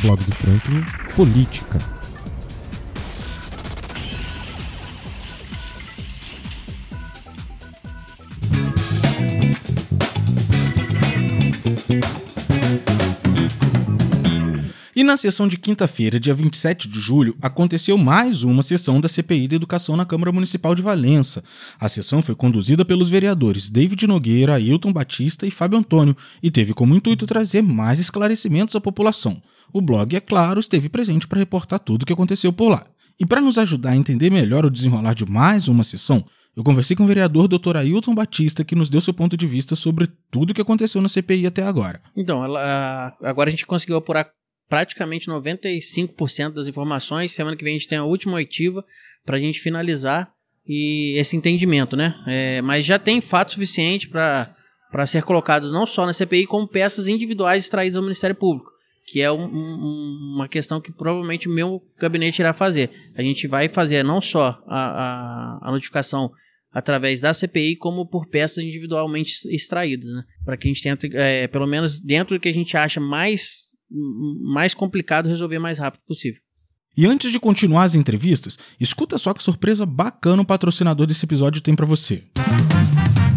Blog do Franklin, Política. E na sessão de quinta-feira, dia 27 de julho, aconteceu mais uma sessão da CPI da Educação na Câmara Municipal de Valença. A sessão foi conduzida pelos vereadores David Nogueira, Ailton Batista e Fábio Antônio e teve como intuito trazer mais esclarecimentos à população. O blog, é claro, esteve presente para reportar tudo o que aconteceu por lá. E para nos ajudar a entender melhor o desenrolar de mais uma sessão, eu conversei com o vereador Dr. Ailton Batista, que nos deu seu ponto de vista sobre tudo o que aconteceu na CPI até agora. Então, ela, agora a gente conseguiu apurar praticamente 95% das informações. Semana que vem a gente tem a última oitiva para a gente finalizar e esse entendimento, né? É, mas já tem fato suficiente para ser colocado não só na CPI, como peças individuais extraídas ao Ministério Público, que é um, um, uma questão que provavelmente o meu gabinete irá fazer. A gente vai fazer não só a, a, a notificação através da CPI, como por peças individualmente extraídas, né? Para que a gente tenha, é, pelo menos dentro do que a gente acha mais mais complicado resolver mais rápido possível. E antes de continuar as entrevistas, escuta só que surpresa bacana o patrocinador desse episódio tem para você. Oi.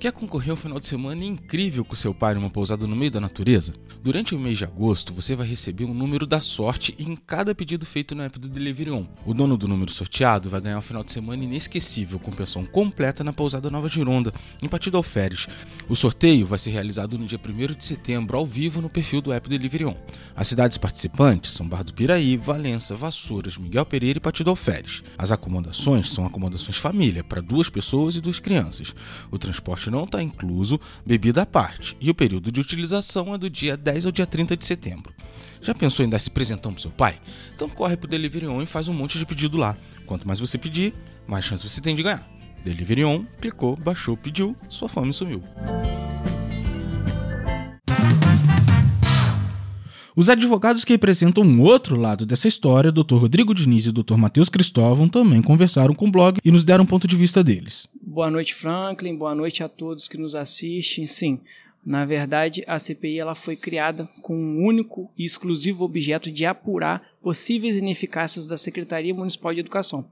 Quer concorrer ao final de semana incrível com seu pai numa pousada no meio da natureza? Durante o mês de agosto, você vai receber um número da sorte em cada pedido feito no app do Delivery On. O dono do número sorteado vai ganhar um final de semana inesquecível com pensão completa na pousada Nova Gironda, em Partido Alferes. O sorteio vai ser realizado no dia 1 de setembro, ao vivo, no perfil do app Delivery On. As cidades participantes são Bar do Piraí, Valença, Vassouras, Miguel Pereira e Partido Alferes. As acomodações são acomodações família, para duas pessoas e duas crianças. O transporte não está incluso bebida à parte, e o período de utilização é do dia 10 ao dia 30 de setembro. Já pensou em dar esse presentão pro seu pai? Então corre pro Delivery On e faz um monte de pedido lá. Quanto mais você pedir, mais chance você tem de ganhar. Delivery On, clicou, baixou, pediu, sua fome sumiu. Os advogados que representam um outro lado dessa história, Dr. Rodrigo Diniz e Dr. Matheus Cristóvão, também conversaram com o blog e nos deram um ponto de vista deles. Boa noite, Franklin. Boa noite a todos que nos assistem. Sim, na verdade, a CPI ela foi criada com um único e exclusivo objeto de apurar possíveis ineficácias da Secretaria Municipal de Educação.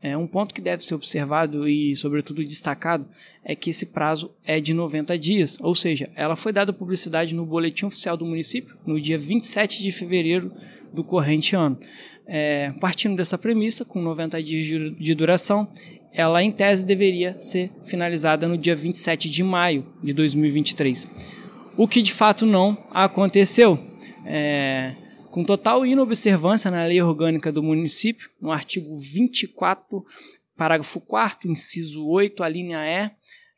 É, um ponto que deve ser observado e, sobretudo, destacado é que esse prazo é de 90 dias, ou seja, ela foi dada publicidade no Boletim Oficial do município no dia 27 de fevereiro do corrente ano. É, partindo dessa premissa, com 90 dias de duração, ela em tese deveria ser finalizada no dia 27 de maio de 2023. O que de fato não aconteceu. É, com total inobservância na lei orgânica do município, no artigo 24, parágrafo 4 inciso 8, a linha E,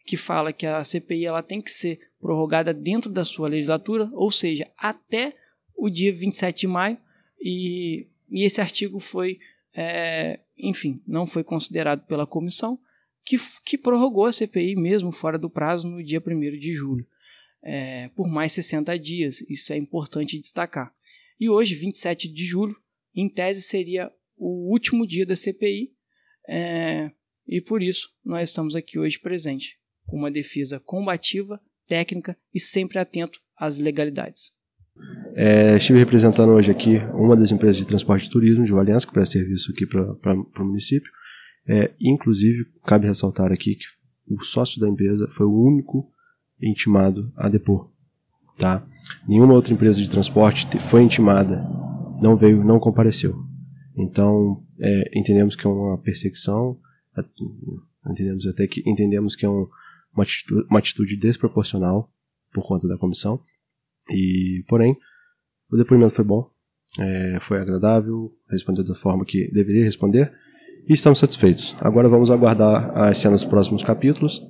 que fala que a CPI ela tem que ser prorrogada dentro da sua legislatura, ou seja, até o dia 27 de maio, e, e esse artigo foi, é, enfim, não foi considerado pela comissão, que, que prorrogou a CPI mesmo fora do prazo no dia 1 de julho, é, por mais 60 dias, isso é importante destacar. E hoje, 27 de julho, em tese seria o último dia da CPI, é, e por isso nós estamos aqui hoje presente, com uma defesa combativa, técnica e sempre atento às legalidades. É, estive representando hoje aqui uma das empresas de transporte e turismo de Valença, que presta serviço aqui para o município. É, inclusive, cabe ressaltar aqui que o sócio da empresa foi o único intimado a depor. Tá? Nenhuma outra empresa de transporte foi intimada, não veio, não compareceu. Então, é, entendemos que é uma perseguição, entendemos até que entendemos que é um, uma, atitude, uma atitude desproporcional por conta da comissão. E, porém, o depoimento foi bom, é, foi agradável, respondeu da forma que deveria responder e estamos satisfeitos. Agora vamos aguardar as cenas dos próximos capítulos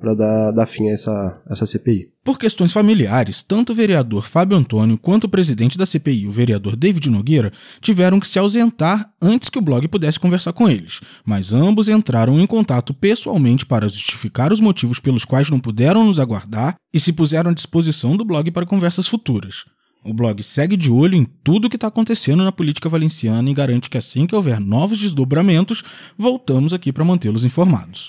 para dar, dar fim a essa, essa CPI. Por questões familiares, tanto o vereador Fábio Antônio quanto o presidente da CPI, o vereador David Nogueira, tiveram que se ausentar antes que o blog pudesse conversar com eles, mas ambos entraram em contato pessoalmente para justificar os motivos pelos quais não puderam nos aguardar e se puseram à disposição do blog para conversas futuras. O blog segue de olho em tudo o que está acontecendo na política valenciana e garante que assim que houver novos desdobramentos, voltamos aqui para mantê-los informados.